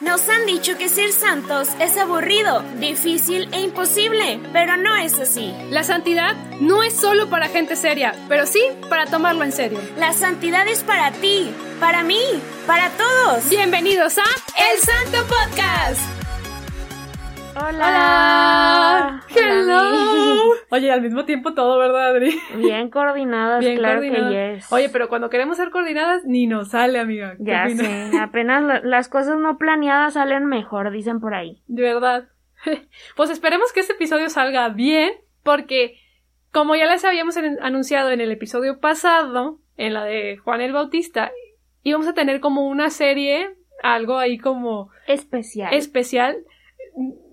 Nos han dicho que ser santos es aburrido, difícil e imposible, pero no es así. La santidad no es solo para gente seria, pero sí para tomarlo en serio. La santidad es para ti, para mí, para todos. Bienvenidos a El Santo Podcast. Hola. Hello. Oye, al mismo tiempo todo, ¿verdad, Adri? Bien coordinadas, Bien claro coordinadas. que yes. Oye, pero cuando queremos ser coordinadas, ni nos sale, amiga. ¿Qué ya opinas? sé, apenas la- las cosas no planeadas salen mejor, dicen por ahí. De verdad. Pues esperemos que este episodio salga bien, porque como ya les habíamos en- anunciado en el episodio pasado, en la de Juan el Bautista, íbamos a tener como una serie, algo ahí como Especial. especial.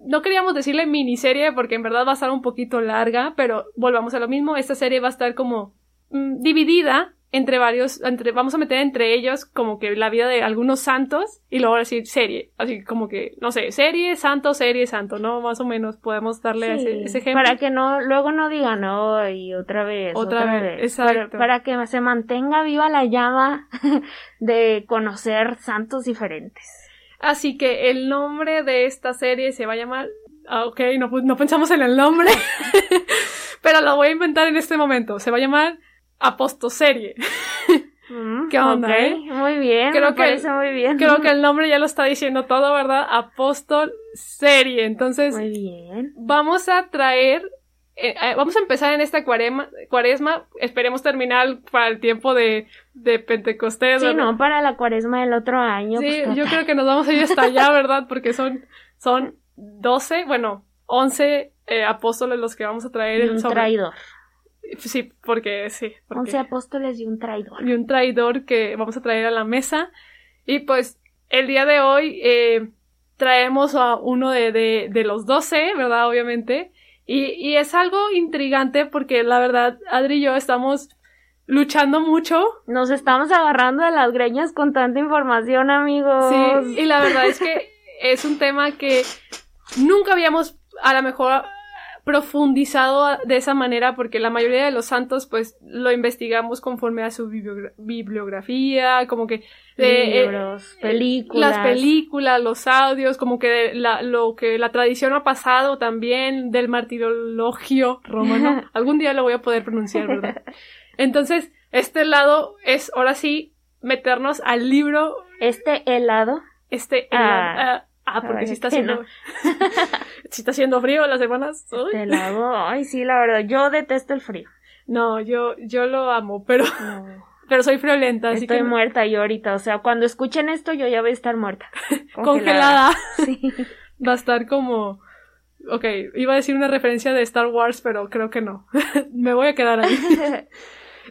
No queríamos decirle miniserie porque en verdad va a estar un poquito larga, pero volvamos a lo mismo. Esta serie va a estar como mm, dividida entre varios, entre, vamos a meter entre ellos como que la vida de algunos santos y luego decir serie. Así como que, no sé, serie, santo, serie, santo, ¿no? Más o menos podemos darle Sí, ese, ese ejemplo. Para que no, luego no digan, no, y otra vez, Otra otra, vez, vez. exacto. Para, para que se mantenga viva la llama de conocer santos diferentes. Así que el nombre de esta serie se va a llamar. Ah, ok, no, pensamos en el nombre. pero lo voy a inventar en este momento. Se va a llamar Apostoserie. Mm, ¿Qué onda, ok, eh? Muy bien, Creo me que- parece muy bien. Creo que el nombre ya lo está diciendo todo, ¿verdad? Apóstol Serie. Entonces, Muy bien. vamos a traer. Eh, eh, vamos a empezar en esta cuarema, cuaresma. Esperemos terminar para el tiempo de, de Pentecostés. Sí, no, para la cuaresma del otro año. Sí, pues, yo creo que nos vamos a ir hasta allá, ¿verdad? Porque son, son 12, bueno, 11 eh, apóstoles los que vamos a traer Y un sobre- traidor. Sí, porque sí. Porque... Once apóstoles y un traidor. Y un traidor que vamos a traer a la mesa. Y pues el día de hoy eh, traemos a uno de, de, de los 12, ¿verdad? Obviamente. Y, y es algo intrigante porque la verdad, Adri y yo estamos luchando mucho Nos estamos agarrando de las greñas con tanta información, amigos. Sí, y la verdad es que es un tema que nunca habíamos a lo mejor profundizado de esa manera porque la mayoría de los santos pues lo investigamos conforme a su bibliogra- bibliografía, como que de, eh, Libros, películas. las películas, los audios, como que la, lo que la tradición ha pasado también del martirologio romano. Algún día lo voy a poder pronunciar, ¿verdad? Entonces, este lado es ahora sí meternos al libro Este helado. este Ah. ah, ah, porque sí está haciendo sí está haciendo frío las semanas. Uy. Este helado. Ay, sí, la verdad. Yo detesto el frío. No, yo yo lo amo, pero No. pero soy friolenta, así Estoy que muerta yo ahorita. O sea, cuando escuchen esto, yo ya voy a estar muerta. congelada. Sí. Va a estar como Ok, iba a decir una referencia de Star Wars, pero creo que no. Me voy a quedar ahí.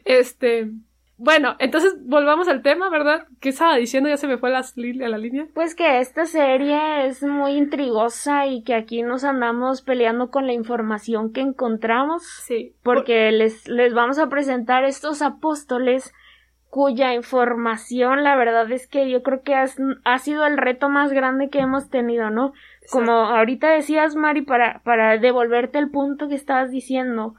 Este, bueno, entonces volvamos al tema, ¿verdad? ¿Qué estaba diciendo? Ya se me fue li- a la línea. Pues que esta serie es muy intrigosa y que aquí nos andamos peleando con la información que encontramos. Sí. porque les, les vamos a presentar estos apóstoles cuya información la verdad es que yo creo que has- ha sido el reto más grande que hemos tenido, ¿no? Como ahorita decías, Mari, para, para devolverte el punto que estabas diciendo,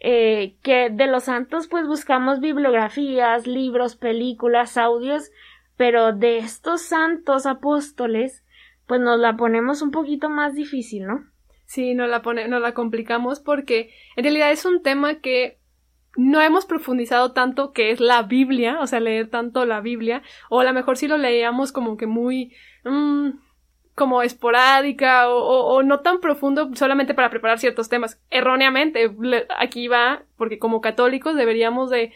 eh, que de los santos pues buscamos bibliografías, libros, películas, audios, pero de estos santos apóstoles pues nos la ponemos un poquito más difícil, ¿no? Sí, no la pone, no la complicamos porque en realidad es un tema que no hemos profundizado tanto que es la Biblia, o sea, leer tanto la Biblia, o a lo mejor sí lo leíamos como que muy mm, como esporádica o, o- o no tan profundo solamente para preparar ciertos temas. Erróneamente, aquí va, porque como católicos deberíamos de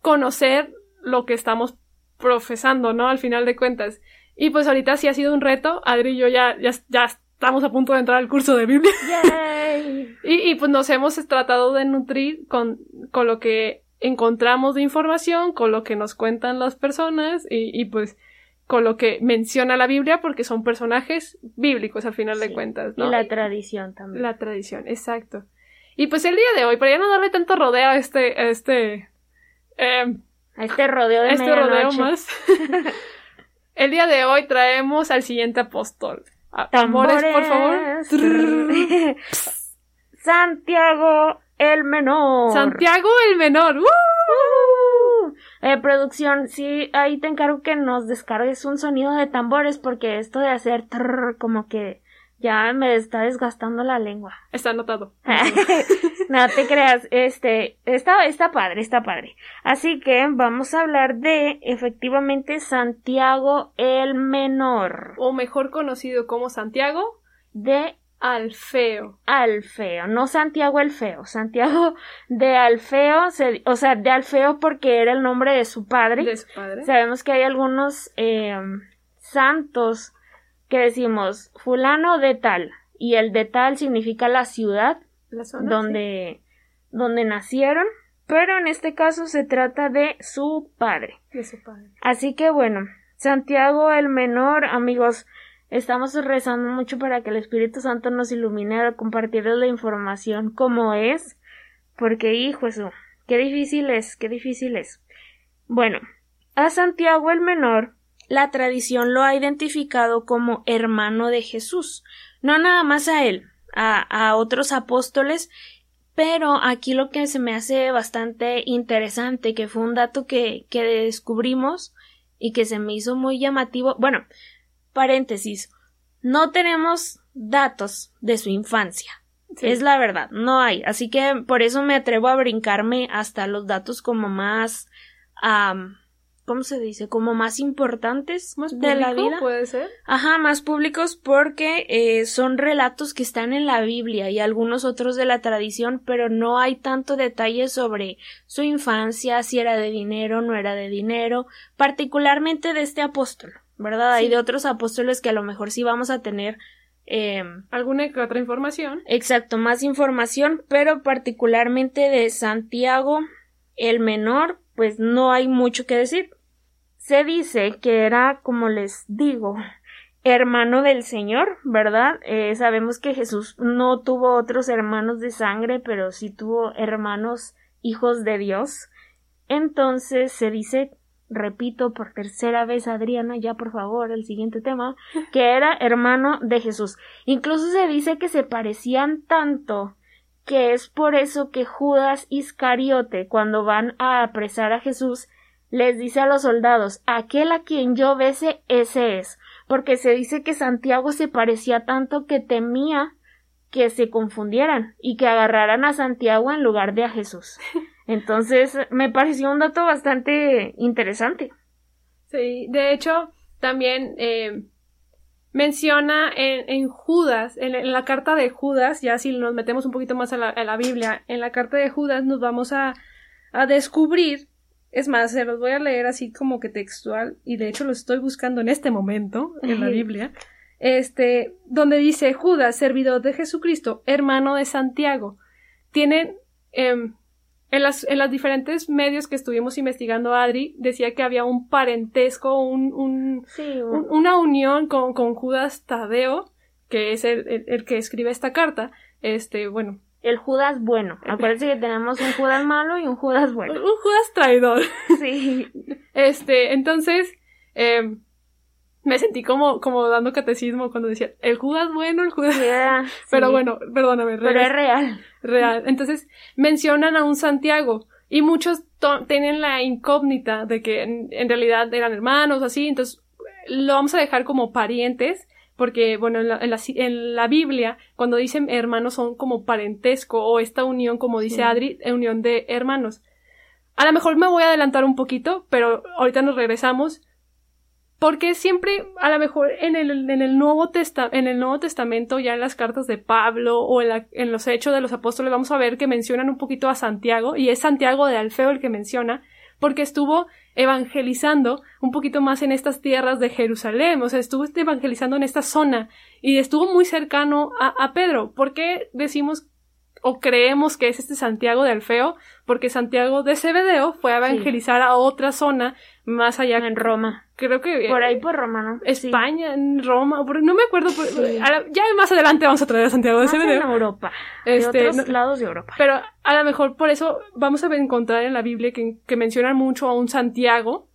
conocer lo que estamos profesando, ¿no? Al final de cuentas. Y pues ahorita sí ha sido un reto. Adri y yo ya, ya, ya estamos a punto de entrar al curso de Biblia. ¡Yay! Y, y, pues nos hemos tratado de nutrir con, con lo que encontramos de información, con lo que nos cuentan las personas y, y pues con lo que menciona la Biblia porque son personajes bíblicos al final de cuentas, ¿no? Y la tradición también. La tradición, exacto. Y pues el día de hoy, para ya no darle tanto rodeo a este, a este, em, A este rodeo de a este rodeo más, el día de hoy traemos al siguiente apóstol. Tambores, por favor. Santiago el menor. Santiago el menor. ¡Uh! Eh, producción, sí, ahí te encargo que nos descargues un sonido de tambores porque esto de hacer trrr, como que ya me está desgastando la lengua. Está anotado. no te creas, este, está, está padre, está padre. Así que vamos a hablar de efectivamente Santiago el Menor. O mejor conocido como Santiago de Alfeo. Alfeo, no Santiago el Feo. Santiago de Alfeo, o sea, de Alfeo porque era el nombre de su padre. De su padre. Sabemos que hay algunos eh, santos que decimos fulano de tal y el de tal significa la ciudad la zona, donde, donde nacieron, pero en este caso se trata de su padre. De su padre. Así que bueno, Santiago el Menor, amigos, estamos rezando mucho para que el Espíritu Santo nos ilumine a compartirles la información como es, porque hijo eso, qué difícil es, qué difícil es. Bueno, a Santiago el Menor la tradición lo ha identificado como hermano de Jesús, no nada más a él, a, a, otros apóstoles, pero aquí lo que se me hace bastante interesante, que fue un dato que, que descubrimos y que se me hizo muy llamativo, bueno, paréntesis, no tenemos datos de su infancia. Sí. Es la verdad, no hay. Así que por eso me atrevo a brincarme hasta los datos como más um, ¿cómo se dice? Como más importantes ¿Más de la vida. puede ser? Ajá, más públicos porque eh, son relatos que están en la Biblia y algunos otros de la tradición, pero no hay tanto detalle sobre su infancia, si era de dinero, no era de dinero, particularmente de este apóstol, ¿verdad? Sí. Hay de otros apóstoles que a lo mejor sí vamos a tener eh, ¿Alguna que otra información? Exacto, más información, pero particularmente de Santiago el menor, pues no hay mucho que decir. Se dice que era, como les digo, hermano del Señor, ¿verdad? Eh, sabemos que Jesús no tuvo otros hermanos de sangre, pero sí tuvo hermanos hijos de Dios. Entonces se dice, repito por tercera vez, Adriana, ya por favor, el siguiente tema, que era hermano de Jesús. Incluso se dice que se parecían tanto que es por eso que Judas Iscariote, cuando van a apresar a Jesús, les dice a los soldados aquel a quien yo bese, ese es, porque se dice que Santiago se parecía tanto que temía que se confundieran y que agarraran a Santiago en lugar de a Jesús. Entonces, me pareció un dato bastante interesante. Sí, de hecho, también eh, menciona en, en Judas, en, en, la carta de Judas, ya si nos metemos un poquito más a la, a la Biblia, en la carta de Judas nos vamos a, a, descubrir, es más, se los voy a leer así como que textual, y de hecho lo estoy buscando en este momento en la Biblia, este, donde dice Judas, servidor de Jesucristo, hermano de Santiago. Tienen, eh, en las, en los diferentes medios que estuvimos investigando, Adri decía que había un parentesco, un, un, sí, un, una unión con, con, Judas Tadeo, que es el, el, el, que escribe esta carta. Este, bueno. El Judas bueno. Acuérdense que tenemos un Judas malo y un Judas bueno. Un Judas traidor. Sí. Este, entonces, eh, me sentí como, como dando catecismo cuando decía el Judas bueno, el Judas. Yeah, Pero sí. bueno, perdóname. Pero es real. Real. Entonces, mencionan a un Santiago. Y muchos tienen la incógnita de que en, en, realidad eran hermanos, así. Entonces, lo vamos a dejar como parientes. Porque, bueno, en la, en la, en la Biblia, cuando dicen hermanos, son como parentesco o esta unión, como dice sí. Adri, unión de hermanos. A lo mejor me voy a adelantar un poquito, pero ahorita nos regresamos porque siempre, a lo mejor en el, en el, Nuevo, Testa en el Nuevo Testamento, ya en las cartas de Pablo o en, los Hechos de los Apóstoles, vamos a ver que mencionan un poquito a Santiago, y es Santiago de Alfeo el que menciona, porque estuvo evangelizando un poquito más en estas tierras de Jerusalén, o sea, estuvo evangelizando en esta zona, y estuvo muy cercano a, a Pedro. ¿Por qué decimos o creemos que es este Santiago de Alfeo? Porque Santiago de Cebedeo fue a evangelizar sí. a otra zona más allá. En Roma. Creo que. Por ahí por Roma, ¿no? España, sí. en Roma, no me acuerdo. Por, sí. ya más adelante vamos a traer a Santiago de Cebedeo. En Europa. Este, de otros no, lados de Europa. Pero a lo mejor por eso vamos a encontrar en la Biblia que, que mencionan mucho a un Santiago.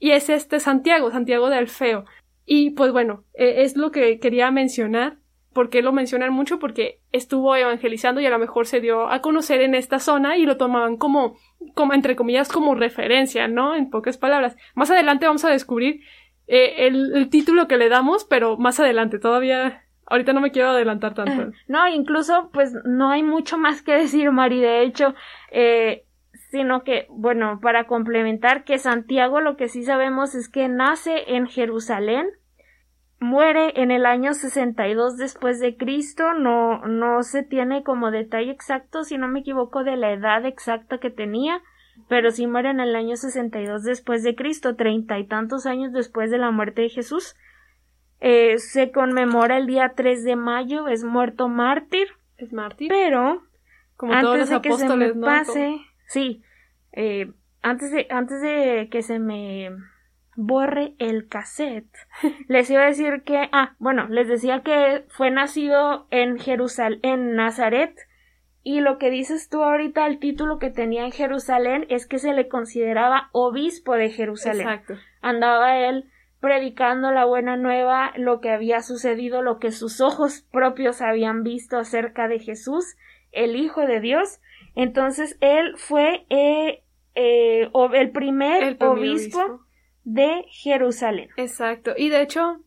Y es este Santiago, Santiago de Alfeo. Y pues bueno, eh, es lo que quería mencionar. ¿Por lo mencionan mucho? Porque estuvo evangelizando y a lo mejor se dio a conocer en esta zona y lo tomaban como, como entre comillas, como referencia, ¿no? En pocas palabras. Más adelante vamos a descubrir eh, el, título que le damos, pero más adelante, todavía Ahorita no me quiero adelantar tanto. No, incluso, pues no hay mucho más que decir, Mari. De hecho, eh, sino que, bueno, para complementar que Santiago lo que sí sabemos es que nace en Jerusalén, muere en el año 62 después de Cristo, no, no se tiene como detalle exacto, si no me equivoco, de la edad exacta que tenía, pero sí muere en el año 62 después de Cristo, treinta y tantos años después de la muerte de Jesús. Eh, se conmemora el día 3 de mayo, es muerto mártir. Es mártir. Pero, como antes de que se me pase, sí, eh, antes de, antes de que se me borre el cassette. Les iba a decir que, ah, bueno, les decía que fue nacido en Jerusalén, en Nazaret, y lo que dices tú ahorita, el título que tenía en Jerusalén es que se le consideraba obispo de Jerusalén. Exacto. Andaba él predicando la buena nueva, lo que había sucedido, lo que sus ojos propios habían visto acerca de Jesús, el Hijo de Dios. Entonces él fue eh, eh, el primer, obispo de Jerusalén. Exacto. Y de hecho,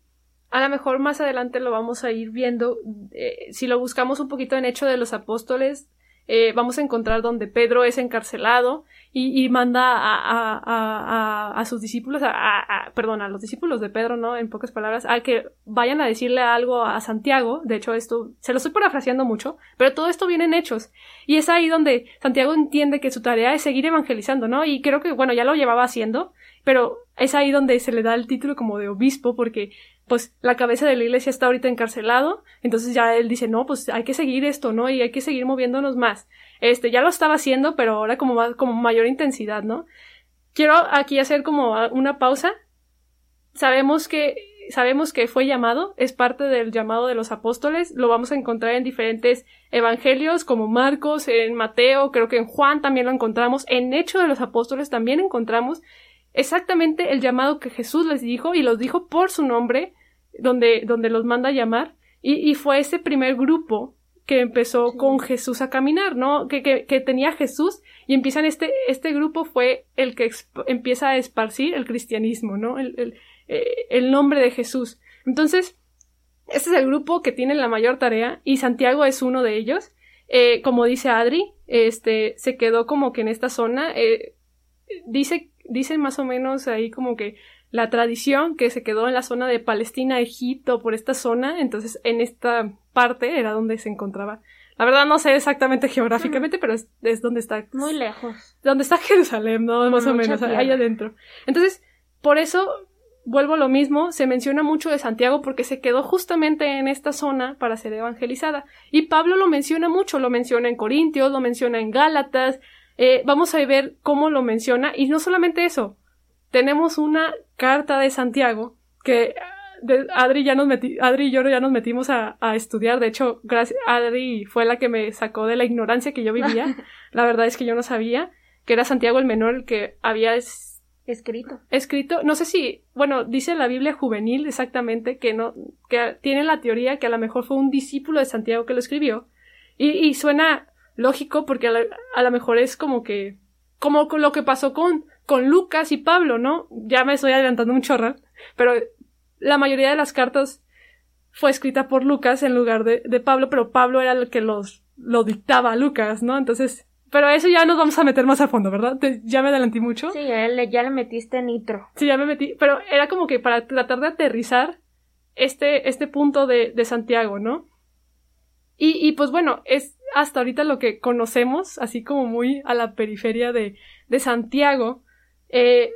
a lo mejor más adelante lo vamos a ir viendo. Eh, si lo buscamos un poquito en Hecho de los Apóstoles, eh, vamos a encontrar donde Pedro es encarcelado y, manda a, sus discípulos, a, perdón, a los discípulos de Pedro, ¿no? En pocas palabras, a que vayan a decirle algo a Santiago. De hecho, esto se lo estoy parafraseando mucho, pero todo esto viene en hechos. Y es ahí donde Santiago entiende que su tarea es seguir evangelizando, ¿no? Y creo que, bueno, ya lo llevaba haciendo, pero es ahí donde se le da el título como de obispo, porque pues la cabeza de la iglesia está ahorita encarcelado, entonces ya él dice, no, pues hay que seguir esto, ¿no? Y hay que seguir moviéndonos más. Este, ya lo estaba haciendo, pero ahora como más, como mayor intensidad, ¿no? Quiero aquí hacer como una pausa. Sabemos que, sabemos que fue llamado, es parte del llamado de los apóstoles, lo vamos a encontrar en diferentes evangelios como Marcos, en Mateo, creo que en Juan también lo encontramos, en Hecho de los Apóstoles también encontramos exactamente el llamado que Jesús les dijo y los dijo por su nombre, donde, donde los manda a llamar, y, y fue ese primer grupo que empezó con Jesús a caminar, ¿no? Que, que, que, tenía Jesús y empiezan este, este grupo fue el que empieza a esparcir el cristianismo, ¿no? El, el, eh, el, nombre de Jesús. Entonces, este es el grupo que tiene la mayor tarea y Santiago es uno de ellos. Eh, como dice Adri, este, se quedó como que en esta zona, eh, dice dicen más o menos ahí como que la tradición que se quedó en la zona de Palestina, Egipto, por esta zona, entonces en esta parte era donde se encontraba. La verdad no sé exactamente geográficamente, pero es, donde está. Muy lejos. Donde está Jerusalén, ¿no? Más o menos, ahí adentro. Entonces, por eso vuelvo a lo mismo, se menciona mucho de Santiago porque se quedó justamente en esta zona para ser evangelizada. Y Pablo lo menciona mucho, lo menciona en Corintios, lo menciona en Gálatas, eh, vamos a ver cómo lo menciona. Y no solamente eso, tenemos una carta de Santiago que Adri, ya nos Adri y yo ya nos metimos a, estudiar. De hecho, gracias, Adri fue la que me sacó de la ignorancia que yo vivía. la verdad es que yo no sabía que era Santiago el menor el que había escrito. Escrito, no sé si, bueno, dice la Biblia juvenil exactamente que no, que tiene la teoría que a lo mejor fue un discípulo de Santiago que lo escribió. Y, y suena lógico porque a, lo mejor es como que como con lo que pasó con con Lucas y Pablo, ¿no? Ya me estoy adelantando un chorro, pero la mayoría de las cartas fue escrita por Lucas en lugar de, de Pablo, pero Pablo era el que los lo dictaba a Lucas, ¿no? Entonces, pero eso ya nos vamos a meter más a fondo, ¿verdad? ya me adelanté mucho. Sí, ya le, ya le metiste nitro. Sí, ya me metí, pero era como que para tratar de aterrizar este, este punto de, de Santiago, ¿no? Y, pues bueno, es hasta ahorita lo que conocemos, así como muy a la periferia de, de Santiago. Eh,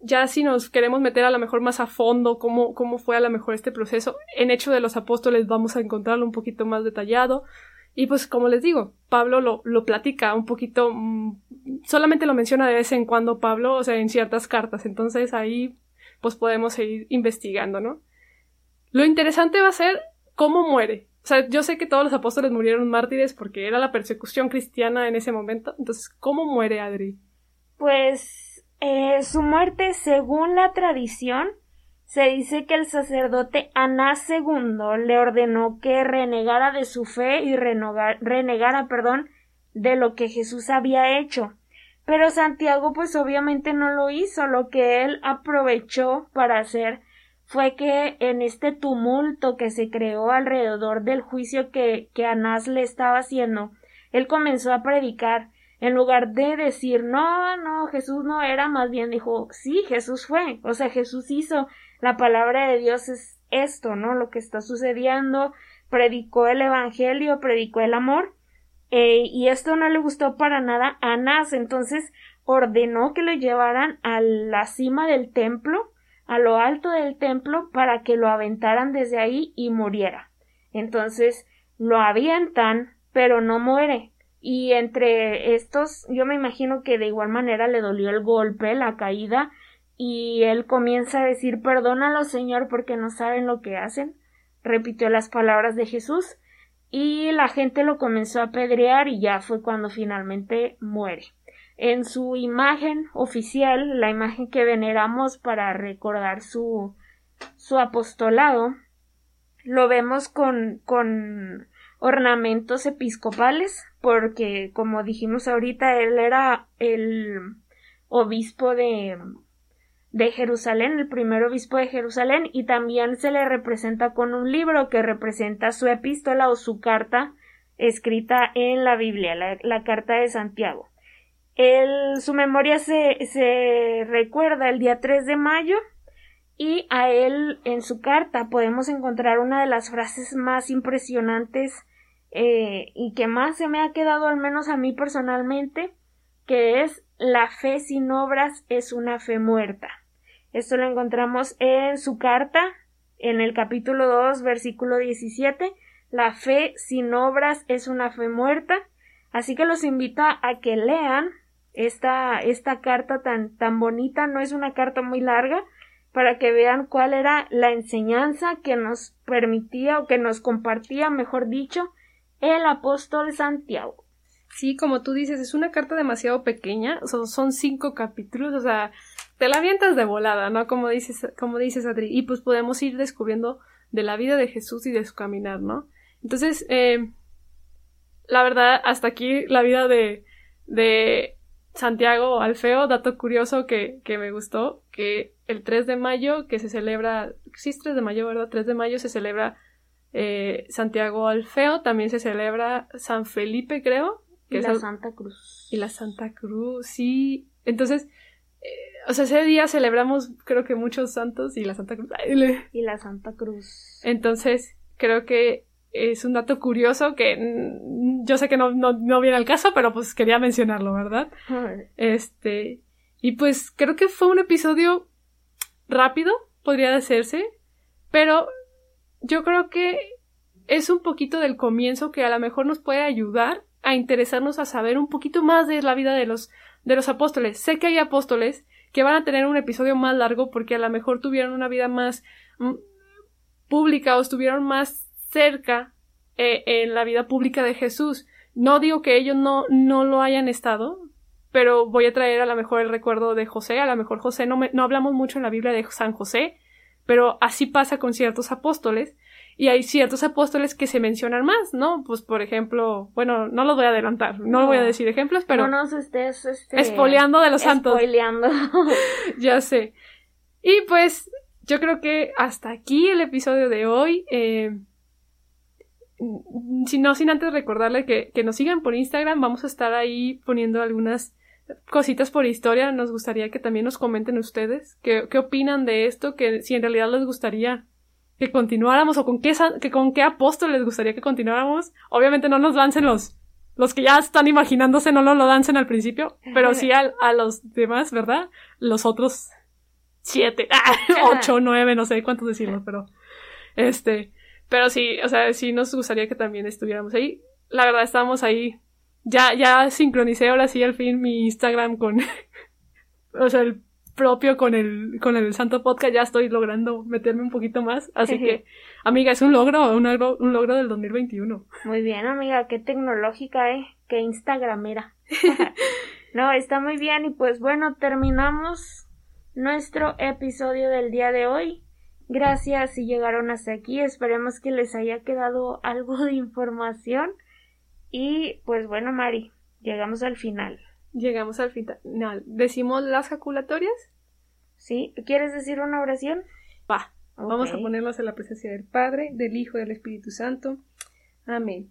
ya si nos queremos meter a lo mejor más a fondo cómo, cómo fue a lo mejor este proceso, en Hecho de los Apóstoles vamos a encontrarlo un poquito más detallado. Y pues como les digo, Pablo lo, lo platica un poquito, mm, solamente lo menciona de vez en cuando Pablo, o sea, en ciertas cartas. Entonces ahí pues podemos seguir investigando, ¿no? Lo interesante va a ser cómo muere. O sea, yo sé que todos los apóstoles murieron mártires porque era la persecución cristiana en ese momento. Entonces, ¿cómo muere Adri? Pues eh, su muerte, según la tradición, se dice que el sacerdote Anás II le ordenó que renegara de su fe y renegara, perdón, de lo que Jesús había hecho. Pero Santiago pues obviamente no lo hizo, lo que él aprovechó para hacer fue que en este tumulto que se creó alrededor del juicio que, que Anás le estaba haciendo, él comenzó a predicar. En lugar de decir no, no, Jesús no era, más bien dijo sí, Jesús fue. O sea, Jesús hizo. La palabra de Dios es esto, ¿no? Lo que está sucediendo. Predicó el Evangelio, predicó el amor. Eh, y esto no le gustó para nada a Anás. Entonces ordenó que lo llevaran a la cima del templo a lo alto del templo para que lo aventaran desde ahí y muriera. Entonces lo avientan, pero no muere. Y entre estos, yo me imagino que de igual manera le dolió el golpe, la caída, y él comienza a decir perdónalo, Señor, porque no saben lo que hacen. Repitió las palabras de Jesús, y la gente lo comenzó a apedrear y ya fue cuando finalmente muere en su imagen oficial, la imagen que veneramos para recordar su, su apostolado, lo vemos con, con ornamentos episcopales, porque como dijimos ahorita, él era el obispo de, de Jerusalén, el primer obispo de Jerusalén, y también se le representa con un libro que representa su epístola o su carta escrita en la Biblia, la carta de Santiago su memoria se, se recuerda el día 3 de mayo y a él en su carta podemos encontrar una de las frases más impresionantes eh, y que más se me ha quedado al menos a mí personalmente que es la fe sin obras es una fe muerta. Esto lo encontramos en su carta en el capítulo 2 versículo 17 la fe sin obras es una fe muerta así que los invita a que lean esta, esta carta tan, tan bonita, no es una carta muy larga, para que vean cuál era la enseñanza que nos permitía o que nos compartía, mejor dicho, el apóstol Santiago. Sí, como tú dices, es una carta demasiado pequeña, son, cinco capítulos, o sea, te la avientas de volada, ¿no? Como dices, como dices Adri, y pues podemos ir descubriendo de la vida de Jesús y de su caminar, ¿no? Entonces, eh, la verdad, hasta aquí la vida de Santiago Alfeo, dato curioso que, que me gustó, que el 3 de mayo, que se celebra, sí es 3 de mayo, ¿verdad? 3 de mayo se celebra eh, Santiago Alfeo, también se celebra San Felipe, creo. Que y la Santa Cruz. Y la Santa Cruz, sí. Entonces, eh, o sea, ese día celebramos, creo que muchos santos y la Santa Cruz. Y la Santa Cruz. Entonces, creo que es un dato curioso que mm, yo sé que no, no, viene al caso, pero pues quería mencionarlo, ¿verdad? Este, y pues creo que fue un episodio rápido, podría decirse, pero yo creo que es un poquito del comienzo que a lo mejor nos puede ayudar a interesarnos a saber un poquito más de la vida de los, de los apóstoles. Sé que hay apóstoles que van a tener un episodio más largo porque a lo mejor tuvieron una vida más mm, pública o estuvieron más cerca eh, en la vida pública de Jesús. No digo que ellos no, no lo hayan estado, pero voy a traer a lo mejor el recuerdo de José, a lo mejor José, no, no hablamos mucho en la Biblia de San José, pero así pasa con ciertos apóstoles, y hay ciertos apóstoles que se mencionan más, ¿no? Pues por ejemplo, bueno, no los voy a adelantar, no, voy a decir ejemplos, pero... No nos estés... Este, espoleando de los santos. Espoleando. ya sé. Y pues yo creo que hasta aquí el episodio de hoy. Eh, si no, sin antes recordarle que, nos sigan por Instagram, vamos a estar ahí poniendo algunas cositas por historia. Nos gustaría que también nos comenten ustedes qué, opinan de esto, que si en realidad les gustaría que continuáramos o con qué, que con qué apóstol les gustaría que continuáramos. Obviamente no nos lancen los, los que ya están imaginándose, no lo, lancen al principio, pero sí a, los demás, ¿verdad? Los otros siete, ocho, nueve, no sé cuántos decirlo, pero este, pero sí, o sea, sí nos gustaría que también estuviéramos ahí. La verdad, estábamos ahí. Ya, ya sincronicé ahora sí al fin mi Instagram con, o sea, el propio con el, con el Santo Podcast. Ya estoy logrando meterme un poquito más. Así que, amiga, es un logro, un logro, un logro del 2021. Muy bien, amiga, qué tecnológica, eh. Qué Instagramera. no, está muy bien. Y pues bueno, terminamos nuestro episodio del día de hoy. Gracias si llegaron hasta aquí. Esperemos que les haya quedado algo de información. Y pues bueno, Mari, llegamos al final. Llegamos al final. ¿Decimos las jaculatorias? ¿Sí? ¿Quieres decir una oración? Va. Vamos a ponerlos en la presencia del Padre, del Hijo y del Espíritu Santo. Amén.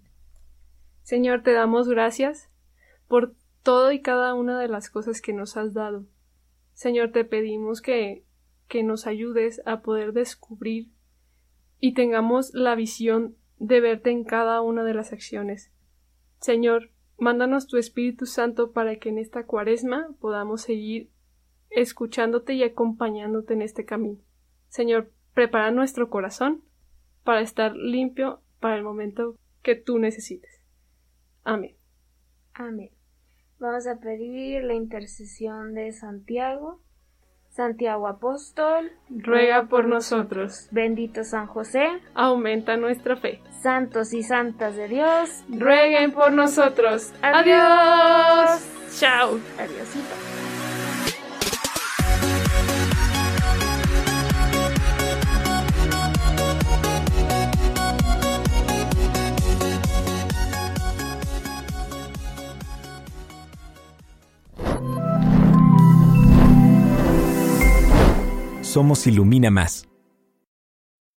Señor, te damos gracias por todo y cada una de las cosas que nos has dado. Señor, te pedimos que, que nos ayudes a poder descubrir y tengamos la visión de verte en cada una de las acciones. Señor, mándanos tu Espíritu Santo para que en esta cuaresma podamos seguir escuchándote y acompañándote en este camino. Señor, prepara nuestro corazón para estar limpio para el momento que tú necesites. Amén. Amén. Vamos a pedir la intercesión de Santiago. Santiago Apóstol, ruega por nosotros. Bendito San José, aumenta nuestra fe. Santos y santas de Dios, rueguen por nosotros. Adiós. Chao. Adiósito. Somos Ilumina Más.